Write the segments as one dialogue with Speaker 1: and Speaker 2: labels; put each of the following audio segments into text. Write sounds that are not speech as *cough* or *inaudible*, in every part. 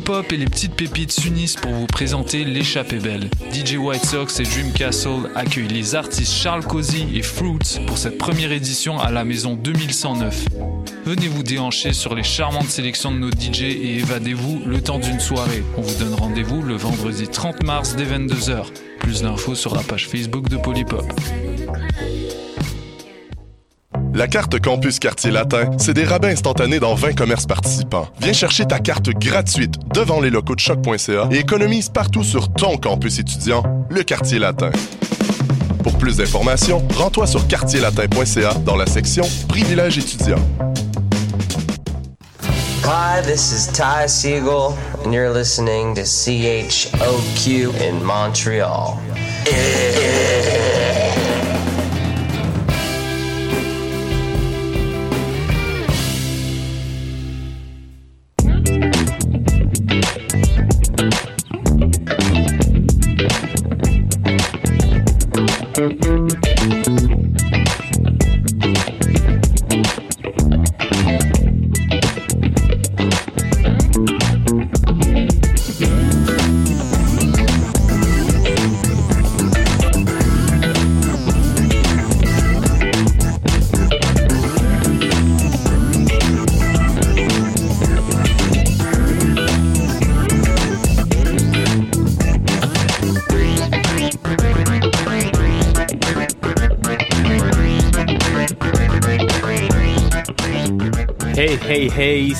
Speaker 1: Pool Hip Hop et les petites pépites s'unissent pour vous présenter l'échappée belle. DJ White Sox et Dream Castle accueillent les artistes Charles Cozy et Fruits pour cette première édition à la maison 2109. Venez vous déhancher sur les charmantes sélections de nos DJ et évadez-vous le temps d'une soirée. On vous donne rendez-vous le vendredi 30 mars dès 22h. Plus d'infos sur la page Facebook de Polypop.
Speaker 2: La carte Campus Quartier Latin, c'est des rabais instantanés dans 20 commerces participants. Viens chercher ta carte gratuite devant les locaux de choc.ca et économise partout sur ton campus étudiant, le Quartier Latin. Pour plus d'informations, rends-toi sur quartierlatin.ca dans la section Privilèges étudiants.
Speaker 3: Hi, this is Ty Siegel, and you're listening to CHOQ in Montreal.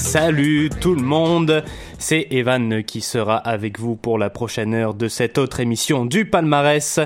Speaker 4: Salut tout le monde, c'est Evan qui sera avec vous pour la prochaine heure de cette autre émission du palmarès.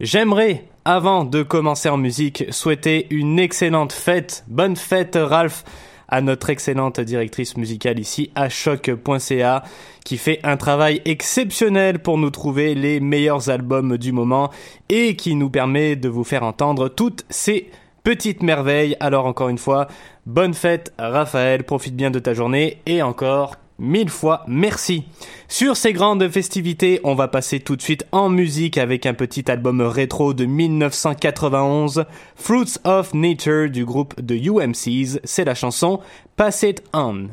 Speaker 4: J'aimerais, avant de commencer en musique, souhaiter une excellente fête, bonne fête Ralph, à notre excellente directrice musicale ici à choc.ca qui fait un travail exceptionnel pour nous trouver les meilleurs albums du moment et qui nous permet de vous faire entendre toutes ces petites merveilles. Alors encore une fois, bonne fête Raphaël, profite bien de ta journée et encore mille fois merci. Sur ces grandes festivités, on va passer tout de suite en musique avec un petit album rétro de 1991, Fruits of Nature du groupe de UMCs, c'est la chanson Pass It On.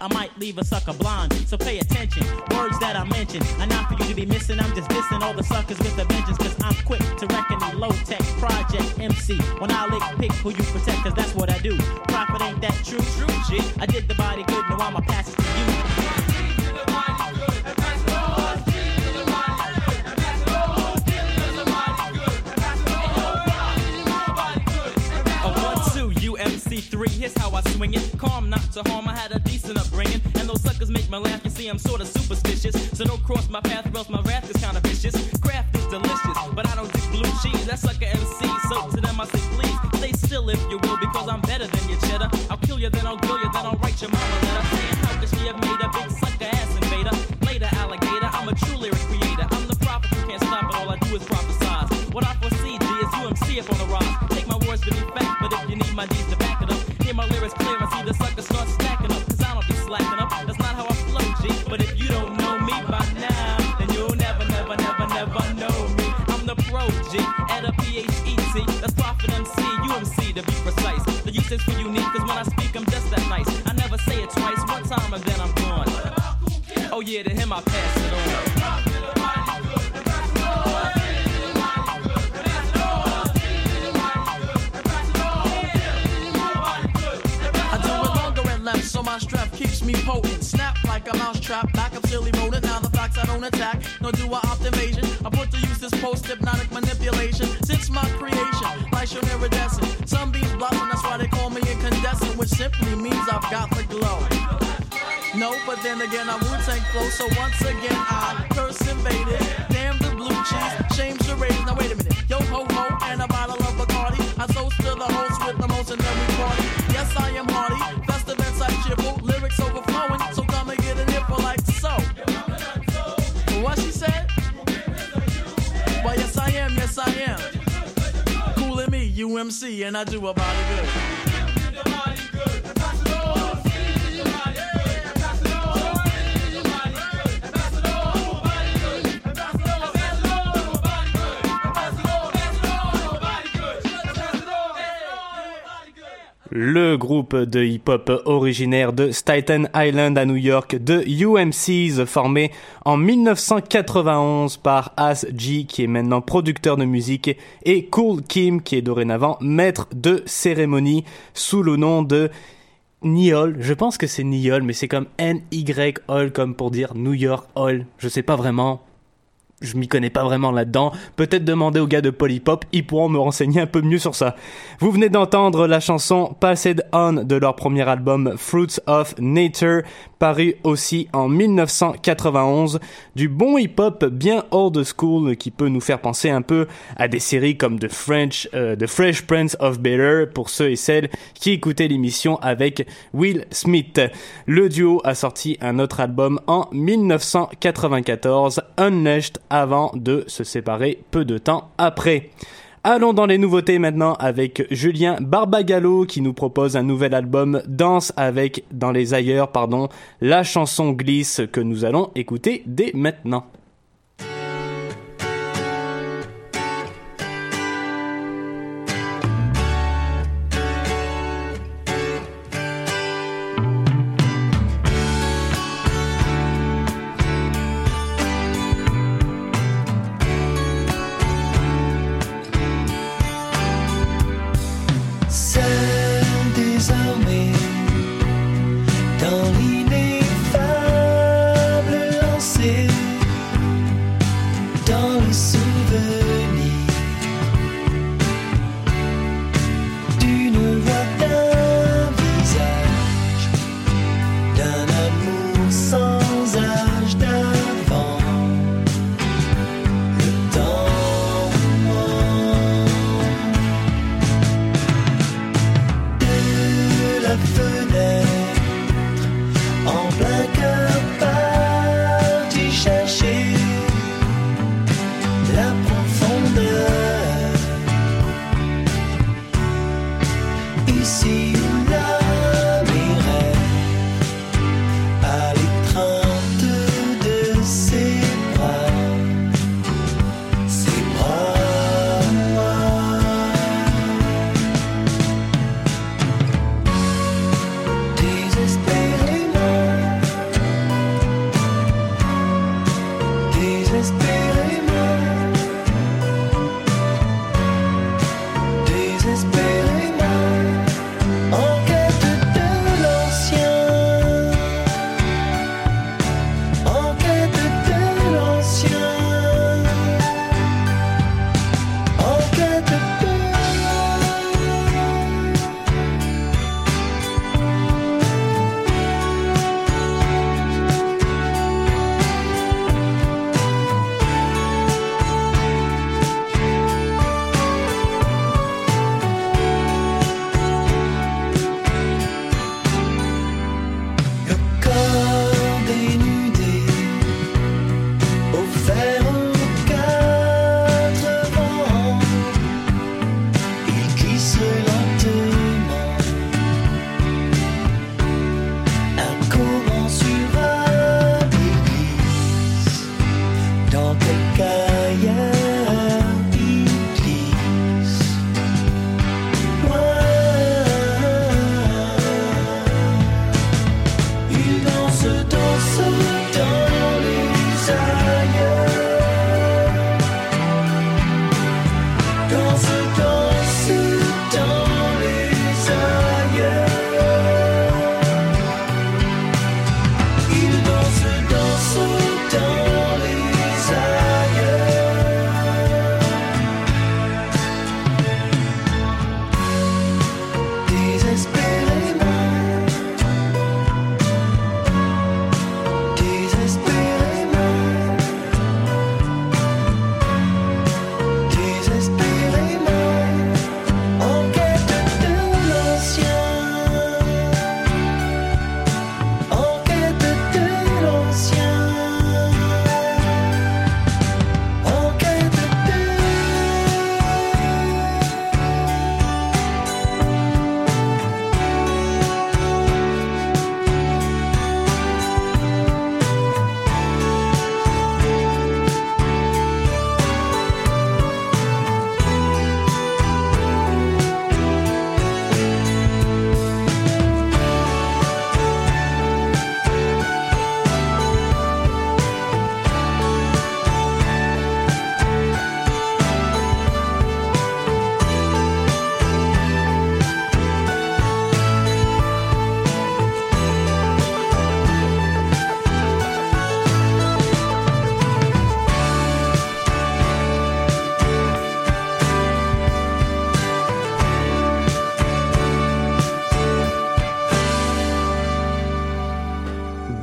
Speaker 5: I
Speaker 6: might leave a sucker blind. So pay attention, words that I mention are not for you to be missing. I'm just dissing all the suckers with a vengeance, cause I'm quick to reckon the low tech project MC. When I lick, pick who you protect, cause that's what I do. Profit ain't that true, true shit. I did the body good, now I'ma pass it to you. UMC3, here's how I swing it. Calm, not to harm, I had a decent upbringing. And those suckers make me laugh, you see, I'm sorta superstitious. So don't cross my path, or else my wrath is kinda vicious. Craft is delicious, but I don't do blue cheese. That sucker MC, so to them I say, please, stay still if you will, because I'm better than your cheddar. I'll kill you, then I'll grill you, then I'll write your mama letter. Saying, how could she have made a big sucker ass invader? Later, alligator, I'm a true lyric creator. I'm the prophet who can't stop it, all I do is prophesize. What I foresee, G, is UMC up on the rise. Take my words to be fact, but if you need my deeds to my lyrics clear and see the suckers start stacking up. Cause I don't be slacking up, that's not how I flow, G. But if you don't know me by now, then you'll never, never, never, never know me. I'm the pro, G, at a P-H-E-T. That's Prophet MC, UMC to be precise. The use is for unique, cause when I speak, I'm just that nice. I never say it twice, one time and then I'm gone. Oh yeah, to him I pass
Speaker 7: like a mouse trap, back up silly rodent. Now the facts I don't attack, nor do I opt invasion. I put to use this post hypnotic manipulation. Since my creation, light shown iridescent. Sunbeams blossom, that's why they call me incandescent, which simply means I've got the glow. No, but then again, I'm Wu-Tang flow, so once again I curse invaded. Damn the blue cheese, shame charades. Now wait a minute, yo ho ho, and a bottle of Bacardi. I toast to the host with the most in every party. Yes, I am UMC, and I do about it good.
Speaker 4: Le groupe de hip-hop originaire de Staten Island à New York, de UMCs, formé en 1991 par As G, qui est maintenant producteur de musique, et Cool Kim, qui est dorénavant maître de cérémonie, sous le nom de Niol. Je pense que c'est Niol, mais c'est comme N-Y-Ol, comme pour dire New York Ol. Je sais pas vraiment je m'y connais pas vraiment là-dedans. Peut-être demander aux gars de Polypop, ils pourront me renseigner un peu mieux sur ça. Vous venez d'entendre la chanson Passed On de leur premier album Fruits of Nature, paru aussi en 1991. Du bon hip-hop bien old school qui peut nous faire penser un peu à des séries comme The French, euh, The Fresh Prince of Bel-Air pour ceux et celles qui écoutaient l'émission avec Will Smith. Le duo a sorti un autre album en 1994, Unleashed, avant de se séparer peu de temps après. Allons dans les nouveautés maintenant avec Julien Barbagallo qui nous propose un nouvel album Danse avec dans les ailleurs pardon la chanson glisse que nous allons écouter dès maintenant.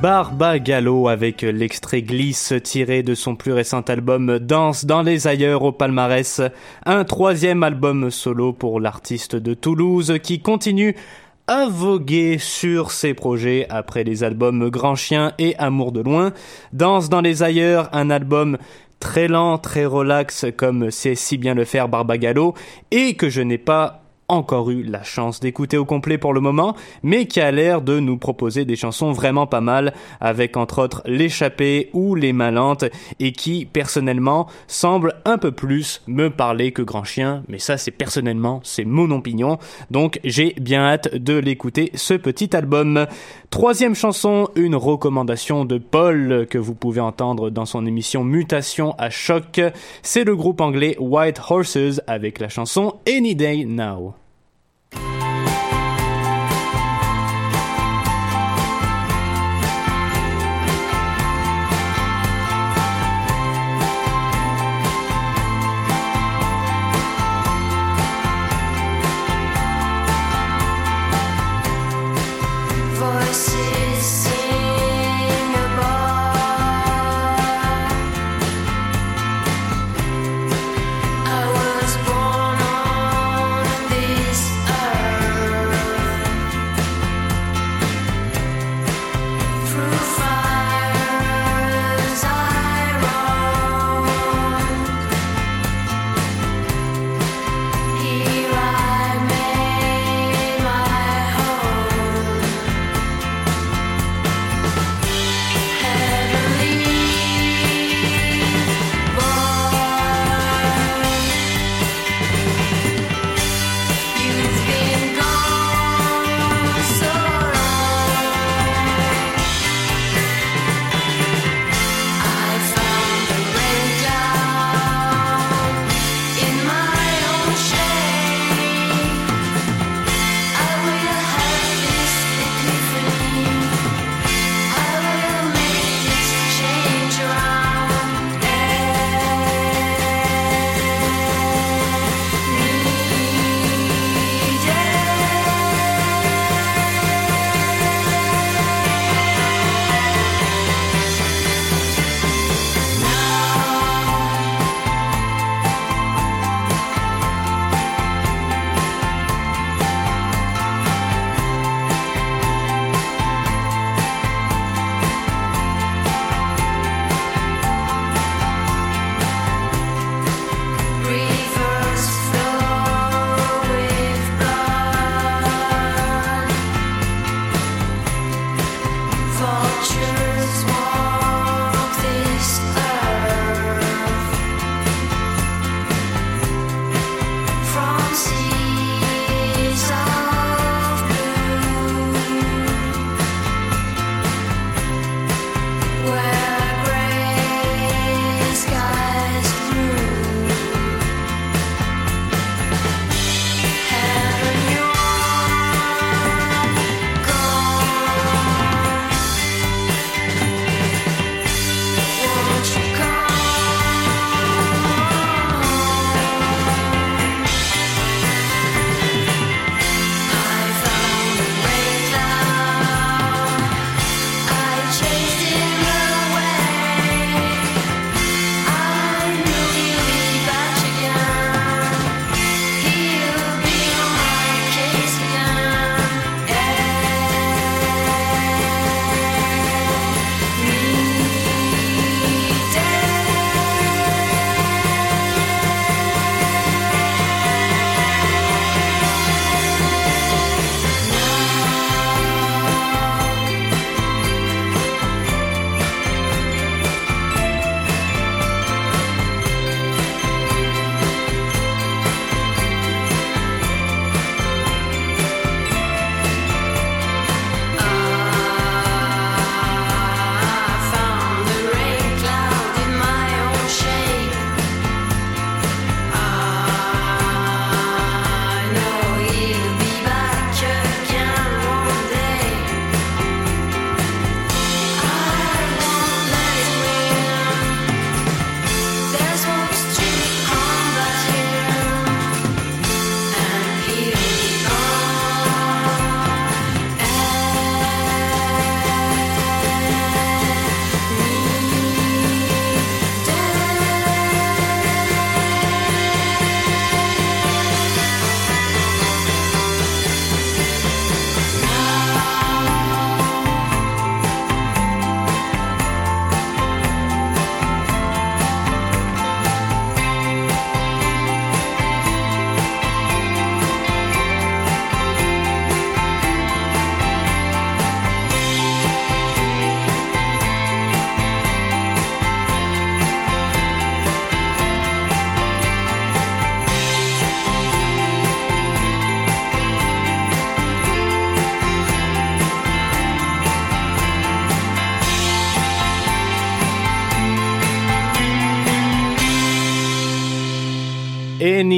Speaker 4: Barba Gallo avec l'extrait glisse tiré de son plus récent album Danse dans les ailleurs au palmarès, un troisième album solo pour l'artiste de Toulouse qui continue à voguer sur ses projets après les albums Grand Chien et Amour de loin. Danse dans les ailleurs, un album très lent, très relax comme c'est si bien le faire Barba Gallo et que je n'ai pas encore eu la chance d'écouter au complet pour le moment, mais qui a l'air de nous proposer des chansons vraiment pas mal, avec entre autres L'échappée ou Les Malantes, et qui, personnellement, semble un peu plus me parler que Grand Chien, mais ça c'est personnellement, c'est mon opinion, donc j'ai bien hâte de l'écouter, ce petit album. Troisième chanson, une recommandation de Paul que vous pouvez entendre dans son émission Mutation à choc. C'est le groupe anglais White Horses avec la chanson Any Day Now.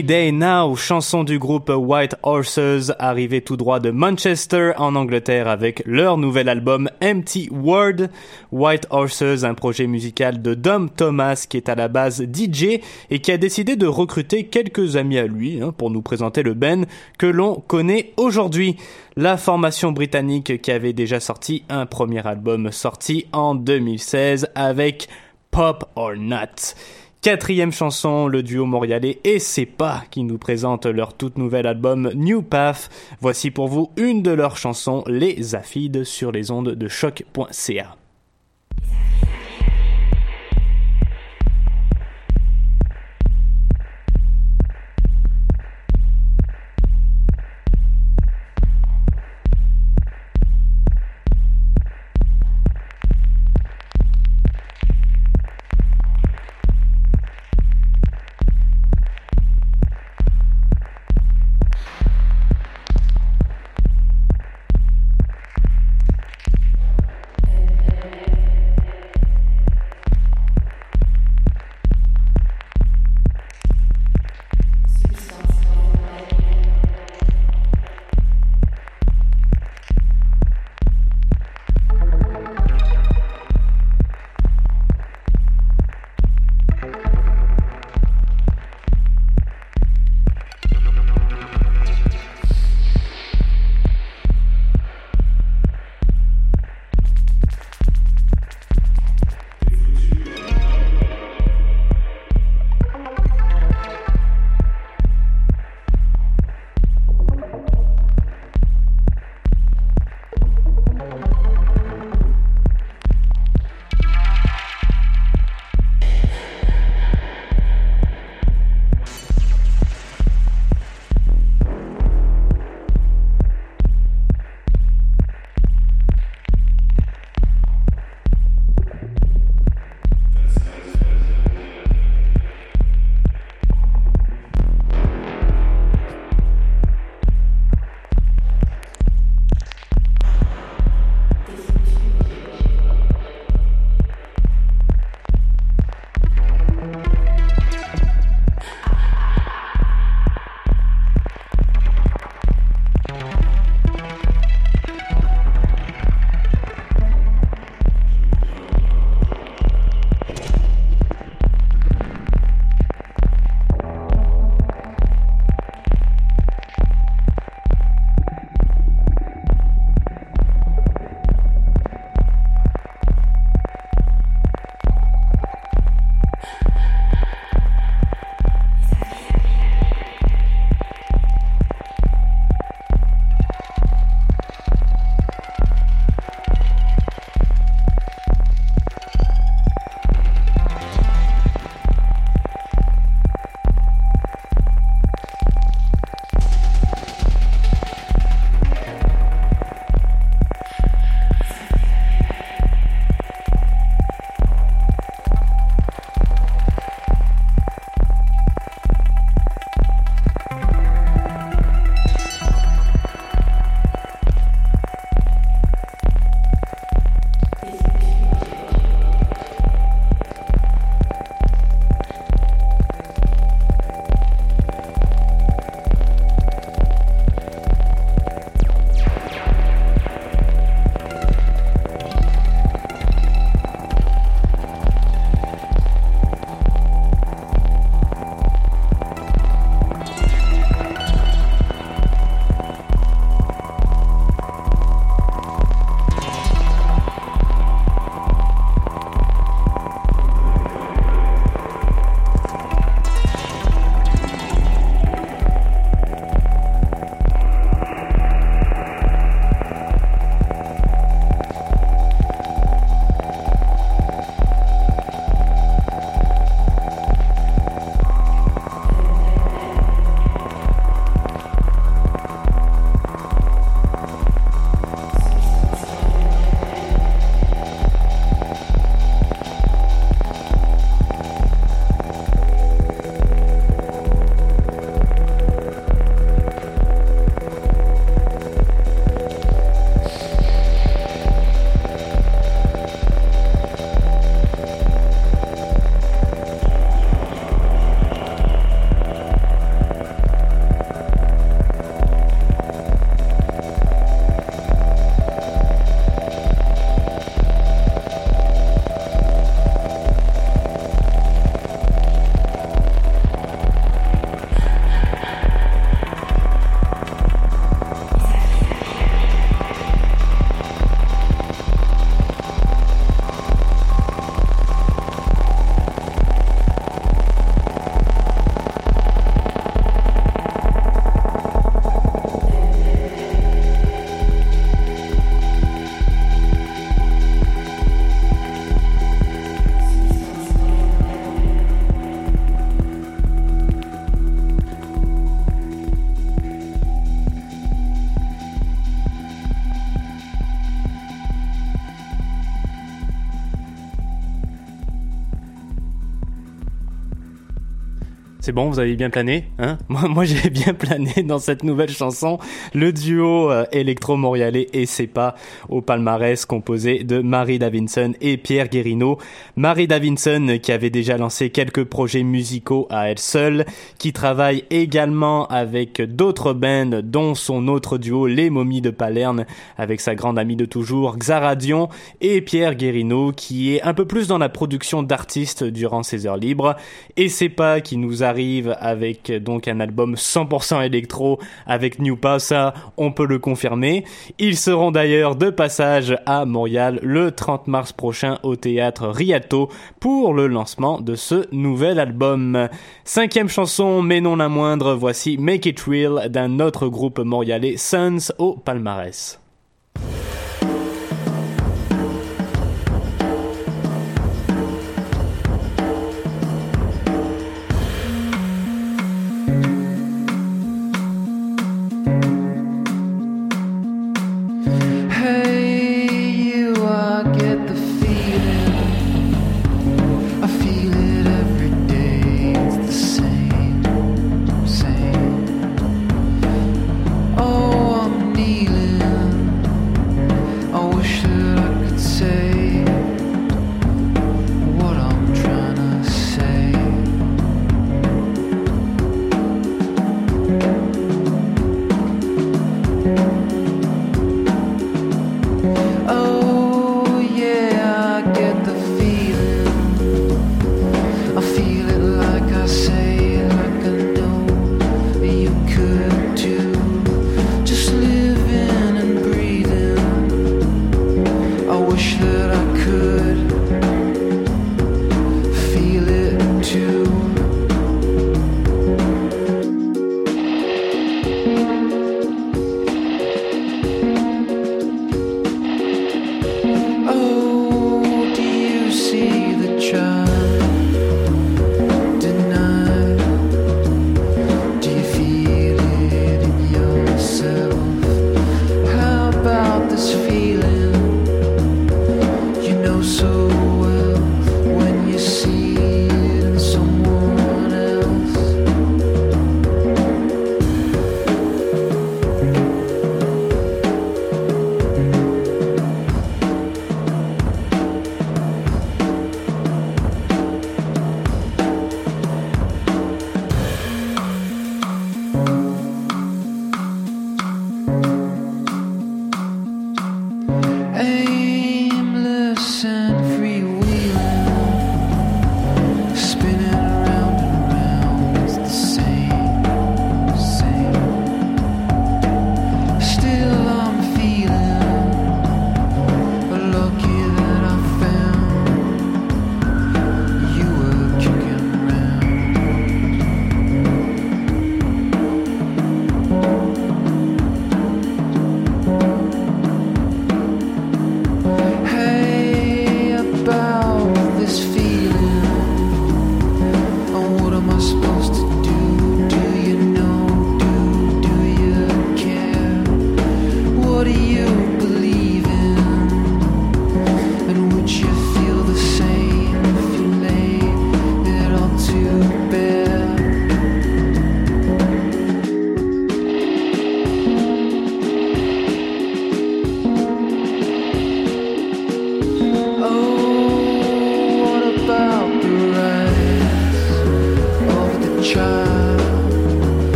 Speaker 4: Day Now, chanson du groupe White Horses, arrivé tout droit de Manchester en Angleterre avec leur nouvel album Empty Word. White Horses, un projet musical de Dom Thomas qui est à la base DJ et qui a décidé de recruter quelques amis à lui hein, pour nous présenter le Ben que l'on connaît aujourd'hui. La formation britannique qui avait déjà sorti un premier album sorti en 2016 avec Pop or Not. Quatrième chanson, le duo montréalais et C'est pas qui nous présente leur toute nouvel album New Path. Voici pour vous une de leurs chansons, Les Aphides, sur les ondes de choc.ca.
Speaker 8: bon, vous avez bien plané, hein *laughs* Moi, j'ai bien plané dans cette nouvelle chanson. Le duo euh, électro-montréalais et pas au palmarès composé de Marie Davinson et Pierre Guérino. Marie Davinson qui avait déjà lancé quelques projets musicaux à elle seule, qui travaille également avec d'autres bands, dont son autre duo Les Momies de Palerne, avec sa grande amie de toujours Xaradion, et Pierre Guérino qui est un peu plus dans la production d'artistes durant ses heures libres. Et c'est pas qui nous arrive avec un album 100% électro avec New ça on peut le confirmer. Ils seront d'ailleurs de passage à Montréal le 30 mars prochain au théâtre Rialto pour le lancement de ce nouvel album. Cinquième chanson, mais non la moindre, voici Make It Real d'un autre groupe montréalais, Sons au palmarès.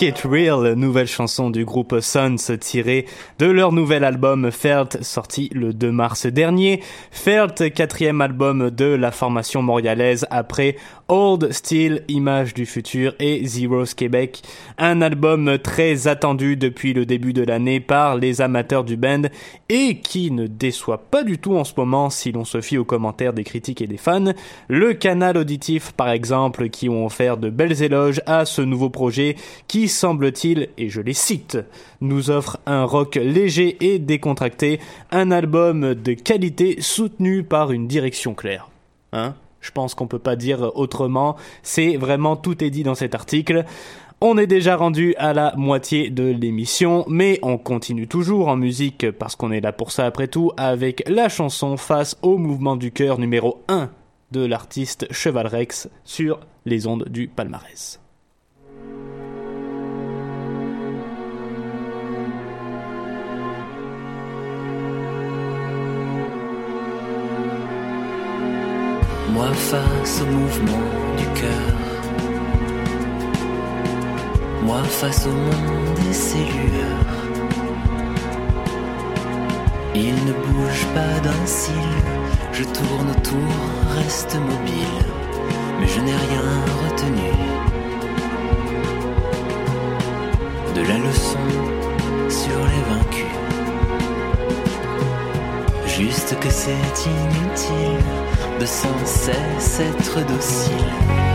Speaker 9: Make It Real,
Speaker 4: nouvelle chanson du groupe Sons tirée de leur nouvel album Felt, sorti le 2 mars dernier. Felt, quatrième album de la formation montréalaise après Old Steel, Image du futur et Zeros Québec. Un album très attendu depuis le début de l'année par les amateurs du band et qui ne déçoit pas du tout en ce moment si l'on se fie aux commentaires des critiques et des fans. Le canal auditif par exemple qui ont offert de belles éloges à ce nouveau projet qui semble-t-il, et je les cite, nous offre un rock léger et décontracté, un album de qualité soutenu par une direction claire. Hein Je pense qu'on peut pas dire autrement, c'est vraiment tout est dit dans cet article. On est déjà rendu à la moitié de l'émission, mais on continue toujours en musique parce qu'on est là pour ça après tout avec la chanson face au mouvement du cœur numéro 1 de l'artiste Cheval Rex sur les ondes du palmarès.
Speaker 10: Moi face au mouvement du cœur. Moi face au monde et ses lueurs. Il ne bouge pas d'un cil, je tourne autour, reste mobile, mais je n'ai rien retenu. De la leçon sur les vaincus. Juste que c'est inutile de sans cesse être docile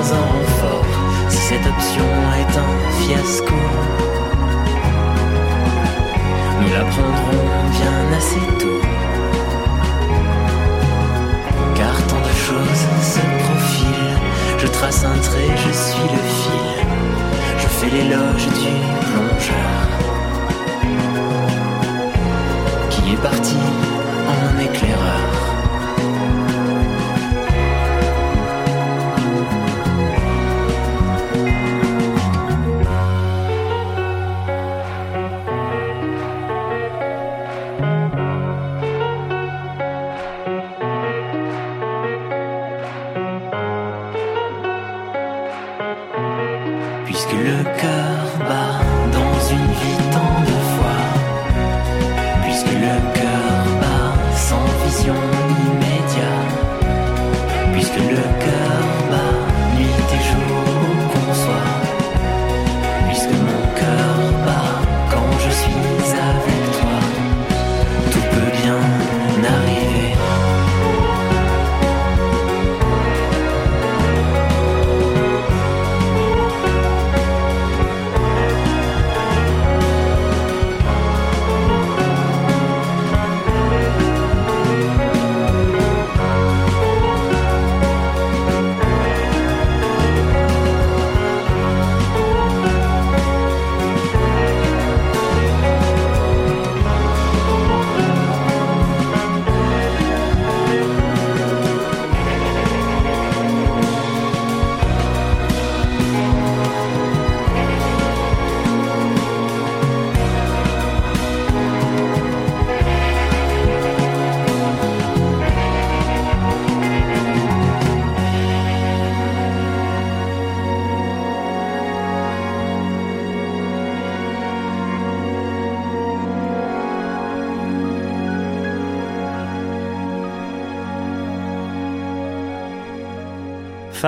Speaker 10: un renfort. Si cette option est un fiasco, nous la prendrons bien assez tôt. Car tant de choses se profilent, je trace un trait, je suis le fil, je fais l'éloge du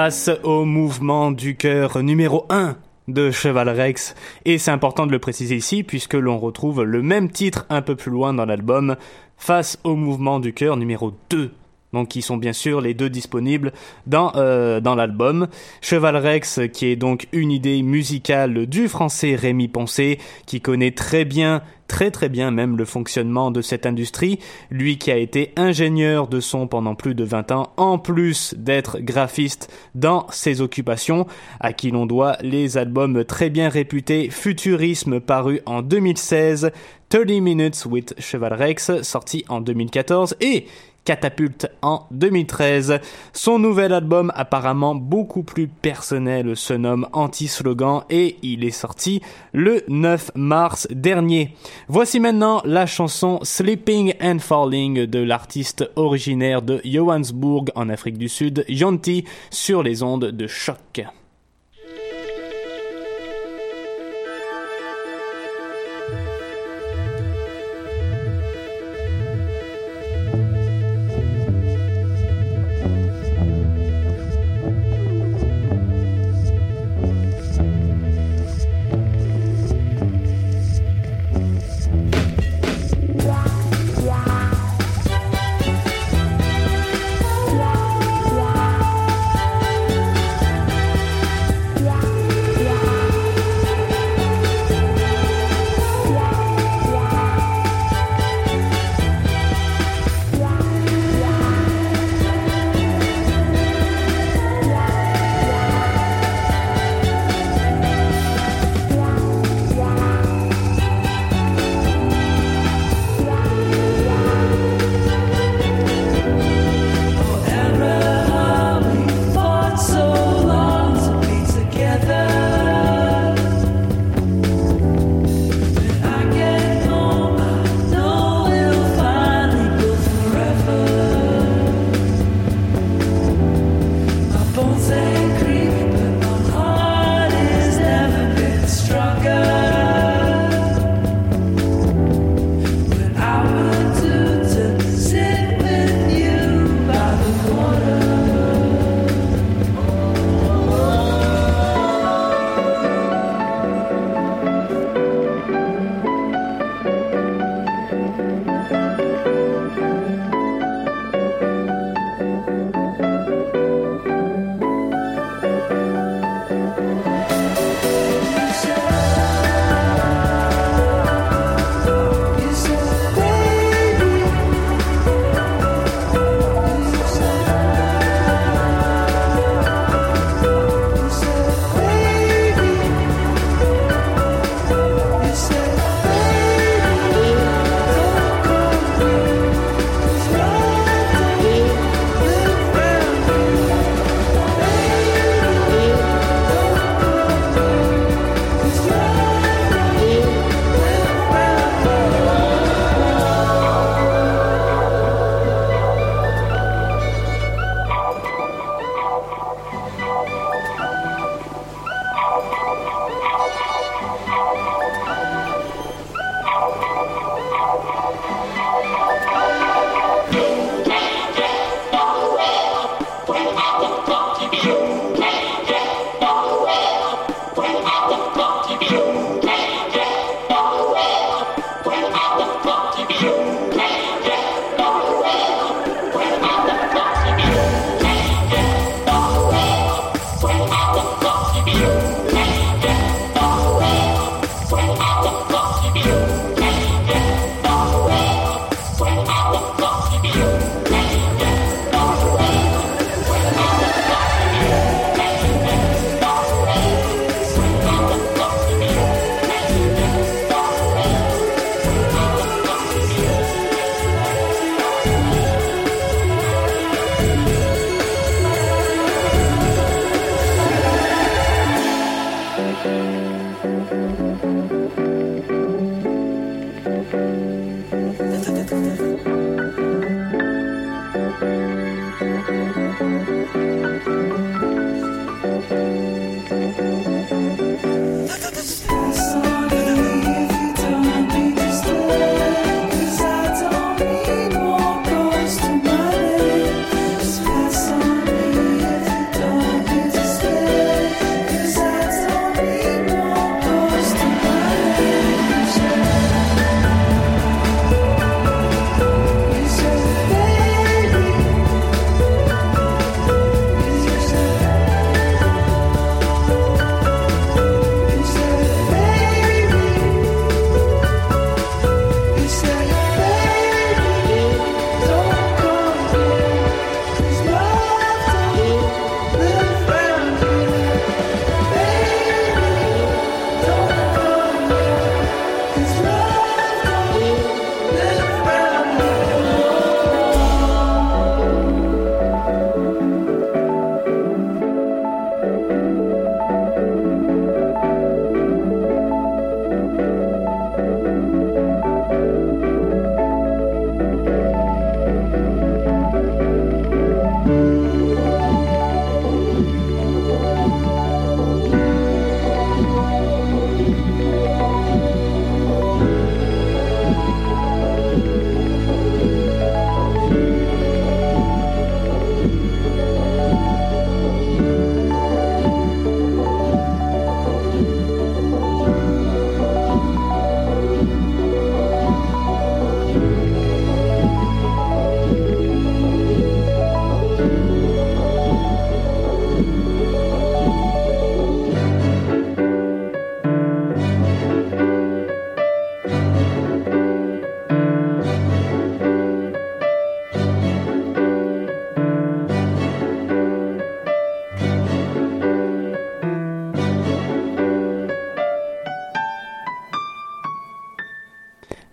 Speaker 4: face au mouvement du cœur numéro 1 de Cheval Rex. Et c'est important de le préciser ici puisque l'on retrouve le même titre un peu plus loin dans l'album, face au mouvement du cœur numéro 2. Donc qui sont bien sûr les deux disponibles dans, euh, dans l'album. Cheval Rex qui est donc une idée musicale du français Rémi Poncé qui connaît très bien très très bien même le fonctionnement de cette industrie, lui qui a été ingénieur de son pendant plus de 20 ans, en plus d'être graphiste dans ses occupations, à qui l'on doit les albums très bien réputés Futurisme paru en 2016, 30 Minutes with Cheval Rex sorti en 2014 et Catapulte en 2013. Son nouvel album, apparemment beaucoup plus personnel, se nomme Anti-Slogan et il est sorti le 9 mars dernier. Voici maintenant la chanson Sleeping and Falling de l'artiste originaire de Johannesburg en Afrique du Sud, Yanti, sur les ondes de choc.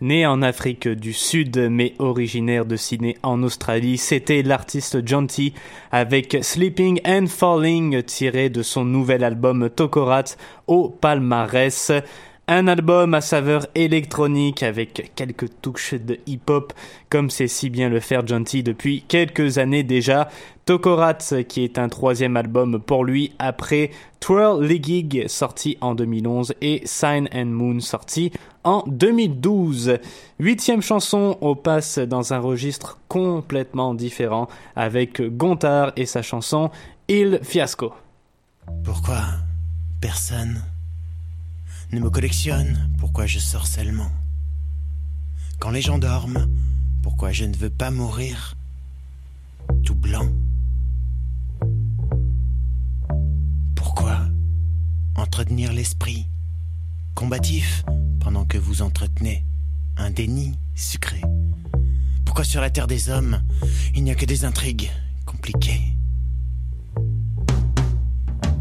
Speaker 4: Né en Afrique du Sud mais originaire de Sydney en Australie, c'était l'artiste John T avec Sleeping and Falling tiré de son nouvel album Tokorat au palmarès. Un album à saveur électronique avec quelques touches de hip-hop comme c'est si bien le faire John T depuis quelques années déjà. Tokorat qui est un troisième album pour lui après Twirl Gig sorti en 2011 et Sign and Moon sorti en 2012. Huitième chanson au passe dans un registre complètement différent avec Gontard et sa chanson Il Fiasco.
Speaker 11: Pourquoi personne me collectionne Pourquoi je sorcellement Quand les gens dorment, pourquoi je ne veux pas mourir tout blanc? Pourquoi entretenir l'esprit combatif pendant que vous entretenez un déni sucré? Pourquoi sur la terre des hommes, il n'y a que des intrigues compliquées?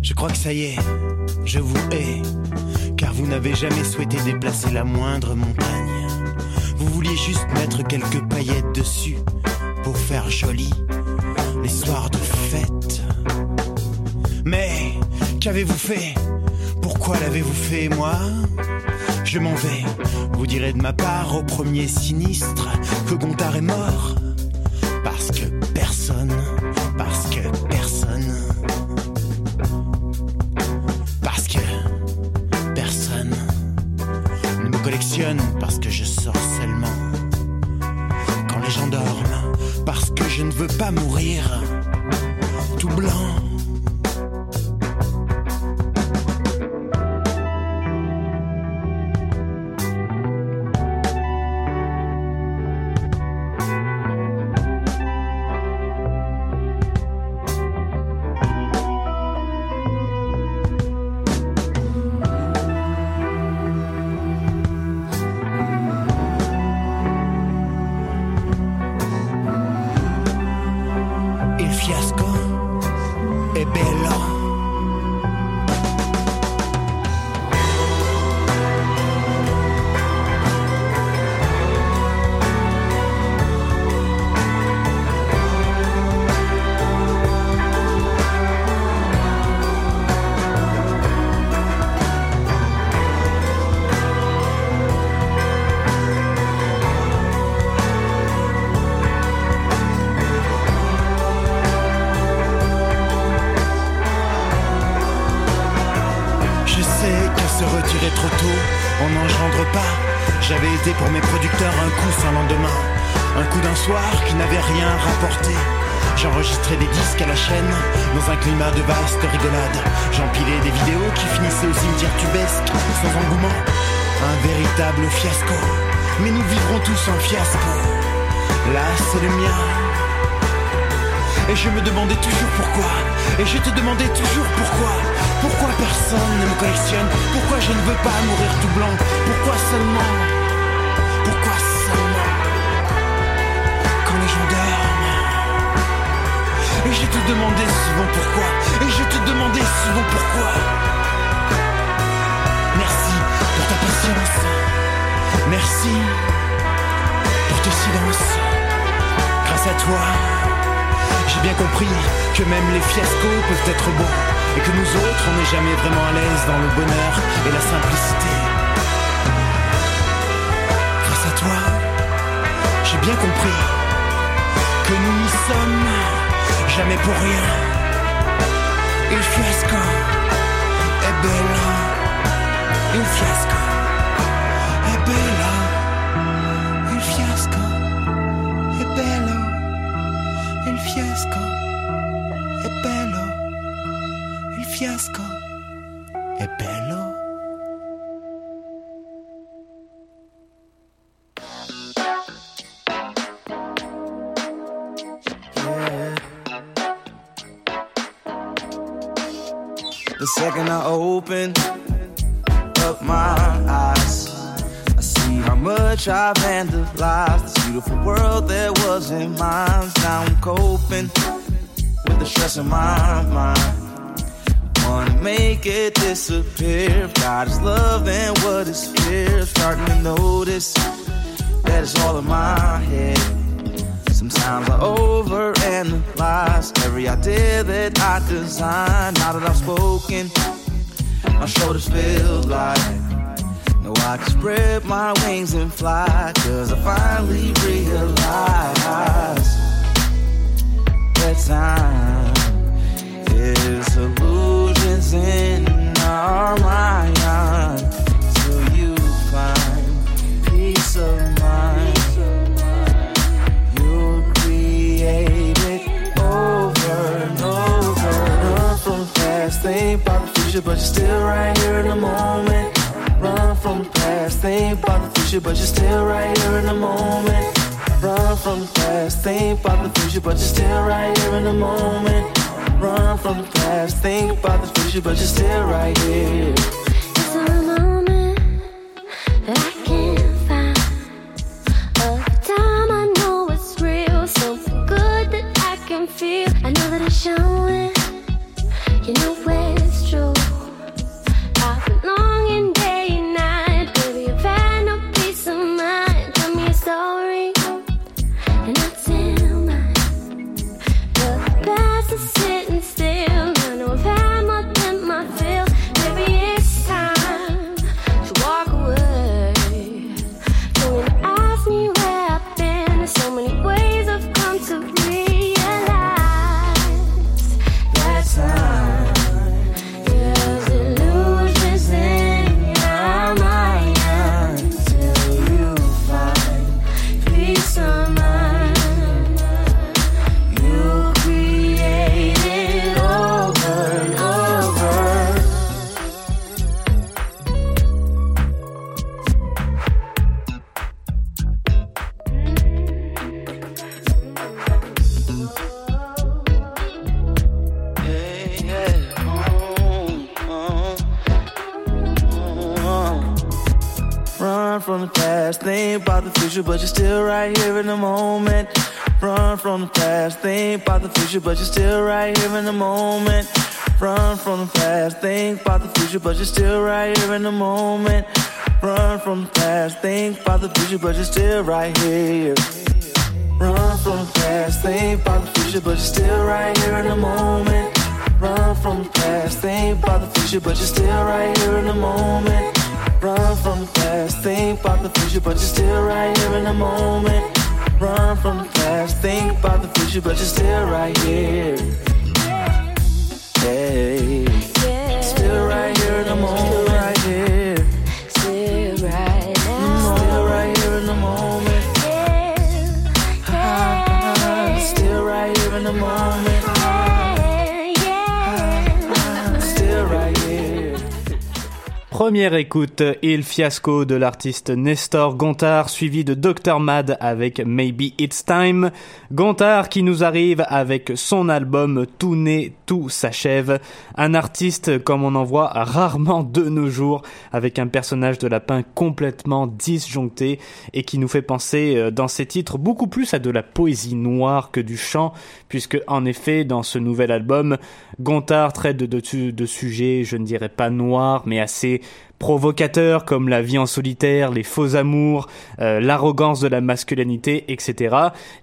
Speaker 11: Je crois que ça y est, je vous hais, car vous n'avez jamais souhaité déplacer la moindre montagne. Vous vouliez juste mettre quelques paillettes dessus pour faire joli les soirs de fête. Mais qu'avez-vous fait? Pourquoi l'avez-vous fait, moi? Je m'en vais. Vous direz de ma part au premier sinistre que Gontard est mort. Parce que personne, parce que je sors seulement. Quand les gens dorment, parce que je ne veux pas mourir tout blanc. Un véritable fiasco. Mais nous vivrons tous un fiasco. Là, c'est le mien. Et je me demandais toujours pourquoi. Et je te demandais toujours pourquoi. Pourquoi personne ne me collectionne? Pourquoi je ne veux pas mourir tout blanc? Pourquoi seulement? Pourquoi seulement? Quand les gens dorment Et je te demandais souvent pourquoi Et je te demandais souvent pourquoi Merci pour tes silences Grâce à toi j'ai bien compris que même les fiascos peuvent être beaux et que nous autres, on n'est jamais vraiment à l'aise dans le bonheur et la simplicité. Grâce à toi, j'ai bien compris que nous n'y sommes jamais pour rien. Il fiasco est bella, il fiasco
Speaker 12: I open up my eyes, I see how much I've vandalized. This beautiful world that wasn't mine. Now I'm coping with the stress in my mind. Wanna make it disappear. God is love, then what is fear? Starting to notice that it's all in my head. Sometimes I overanalyze every idea that I design. Now that I've spoken, my shoulders feel light. No, I can spread my wings and fly. Cause I finally realize that time is illusions in our mind. Till you find peace of mind. You'll create it over and over. Past, think about future, but you're still right here in the moment. Run from the past, think about the future, but you're still right here in the moment. Run from the past, think about the future, but you're still right here in the moment. Run from the past, think about the future, but you're still right here.
Speaker 13: It's a moment that I can't find. Time I know it's real, good that I can feel. I know that it's showing. You know but
Speaker 12: you're still right here in the moment. Run from past, think about the future, but you're still right here. Run from past, think about the future, but you're still right here in the moment. Run from past, think about the future, but you're still right here in the moment. Run from past, think about the future, but you're still right here in the moment. Run from the past, think about the future, but you're still right here. Hey,
Speaker 4: Première écoute, Il Fiasco de l'artiste Nestor Gontard, suivi de Dr. Mad avec Maybe It's Time. Gontard qui nous arrive avec son album Tout né, tout s'achève. Un artiste comme on en voit rarement de nos jours, avec un personnage de lapin complètement disjoncté et qui nous fait penser euh, dans ses titres beaucoup plus à de la poésie noire que du chant, puisque en effet dans ce nouvel album, Gontard traite de, de, de sujets, je ne dirais pas noirs, mais assez provocateurs comme la vie en solitaire, les faux amours, euh, l'arrogance de la masculinité, etc.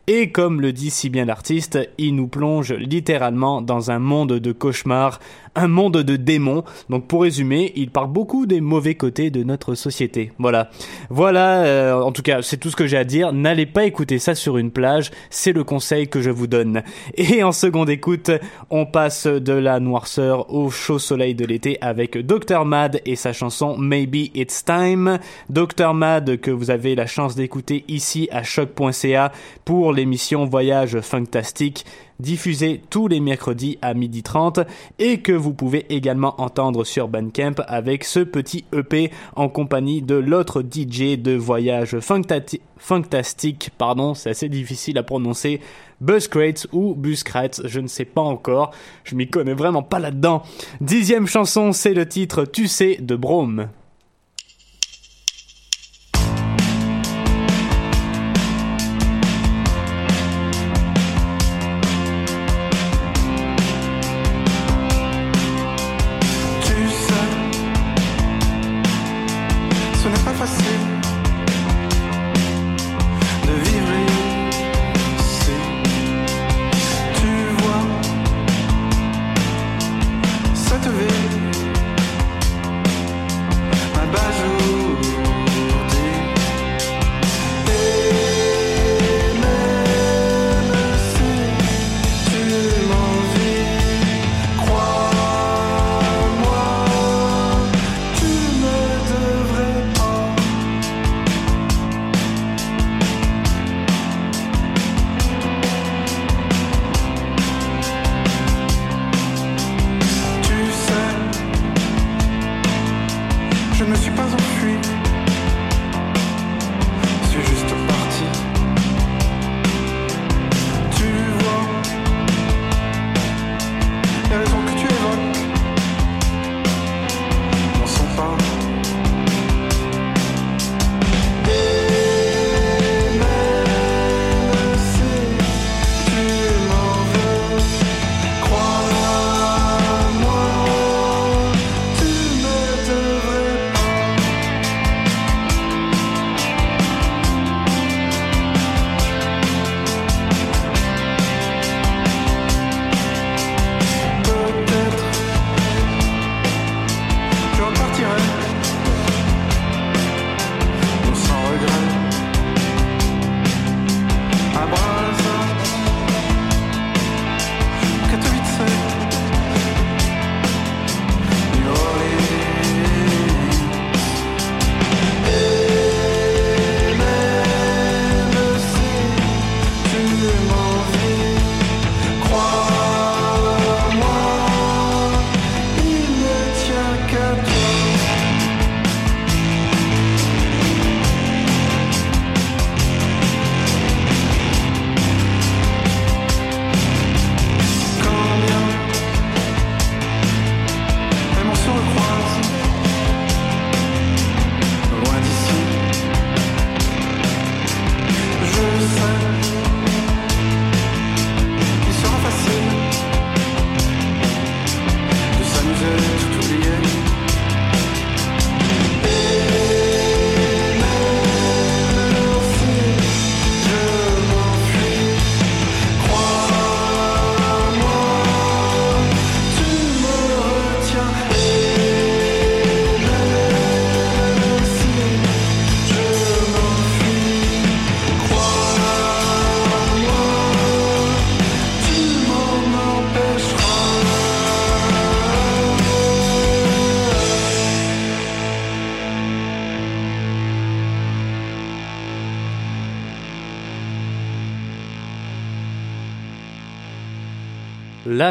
Speaker 4: Et comme le dit si bien l'artiste, il nous plonge littéralement dans un monde de cauchemars, un monde de démons. Donc pour résumer, il parle beaucoup des mauvais côtés de notre société. Voilà. Voilà, euh, en tout cas, c'est tout ce que j'ai à dire. N'allez pas écouter ça sur une plage, c'est le conseil que je vous donne. Et en seconde écoute, on passe de la noirceur au chaud soleil de l'été avec Dr Mad et sa chanson Maybe It's Time. Dr Mad que vous avez la chance d'écouter ici à choc.ca pour l'émission Voyage Fantastique diffusée tous les mercredis à 12h30 et que vous pouvez également entendre sur Bandcamp avec ce petit EP en compagnie de l'autre DJ de Voyage Fantastique, pardon, c'est assez difficile à prononcer, Buzzcrates ou Buzzcrates, je ne sais pas encore, je m'y connais vraiment pas là-dedans. Dixième chanson, c'est le titre Tu sais de Brome.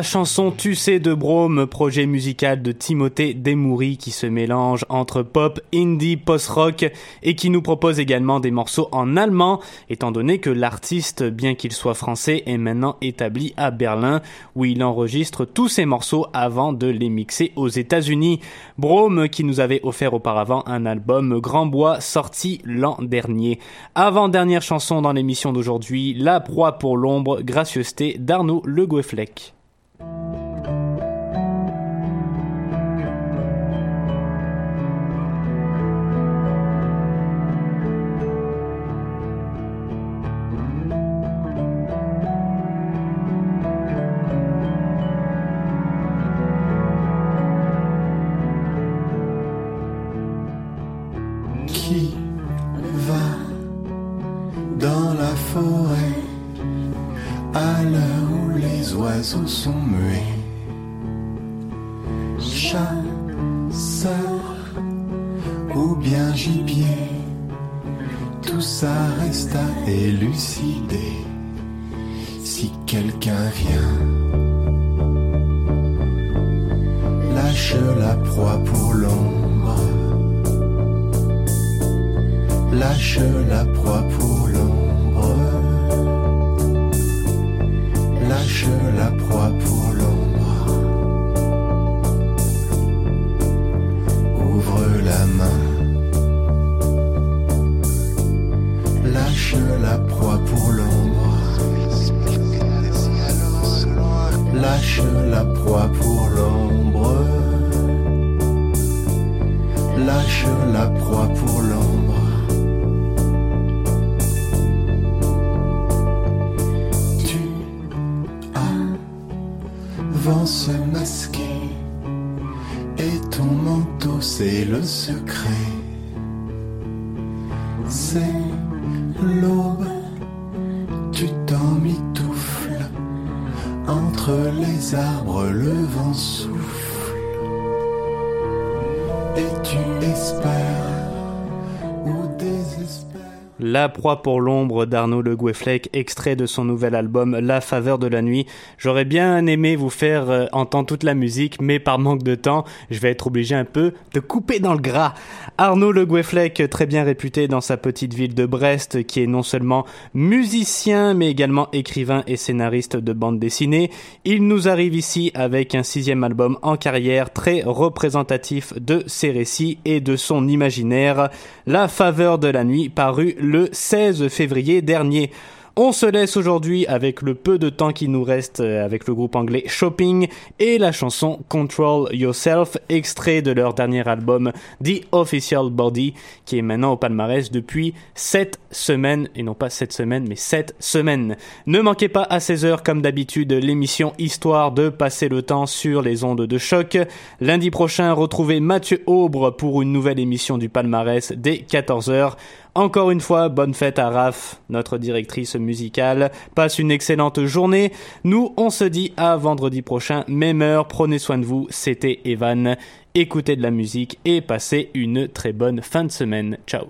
Speaker 4: La chanson Tu sais de Brome, projet musical de Timothée Desmoury qui se mélange entre pop, indie, post-rock et qui nous propose également des morceaux en allemand, étant donné que l'artiste, bien qu'il soit français, est maintenant établi à Berlin où il enregistre tous ses morceaux avant de les mixer aux États-Unis. Brome qui nous avait offert auparavant un album Grand Bois sorti l'an dernier. Avant-dernière chanson dans l'émission d'aujourd'hui, La proie pour l'ombre, gracieuseté d'Arnaud Le Goueflec.
Speaker 14: Qui c'est le secret. C'est l'aube, tu t'emmitoufles entre les arbres, le vent souffle et tu espères.
Speaker 4: La proie pour l'ombre d'Arnaud Le Goueflec, extrait de son nouvel album La faveur de la nuit. J'aurais bien aimé vous faire euh, entendre toute la musique, mais par manque de temps, je vais être obligé un peu de couper dans le gras. Arnaud Le Goueflec, très bien réputé dans sa petite ville de Brest, qui est non seulement musicien, mais également écrivain et scénariste de bande dessinée. Il nous arrive ici avec un sixième album en carrière, très représentatif de ses récits et de son imaginaire. La faveur de la nuit, paru 16 février dernier. On se laisse aujourd'hui avec le peu de temps qui nous reste euh, avec le groupe anglais Shopping et la chanson Control Yourself, extrait de leur dernier album The Official Body, qui est maintenant au palmarès depuis 7 semaines, et non pas 7 semaines, mais 7 semaines. Ne manquez pas à 16h comme d'habitude l'émission Histoire de passer le temps sur les ondes de choc. Lundi prochain, retrouvez Mathieu Aubre pour une nouvelle émission du palmarès dès 14h. Encore une fois, bonne fête à Raph, notre directrice musicale. Passe une excellente journée. Nous, on se dit à vendredi prochain, même heure. Prenez soin de vous. C'était Evan. Écoutez de la musique et passez une très bonne fin de semaine. Ciao.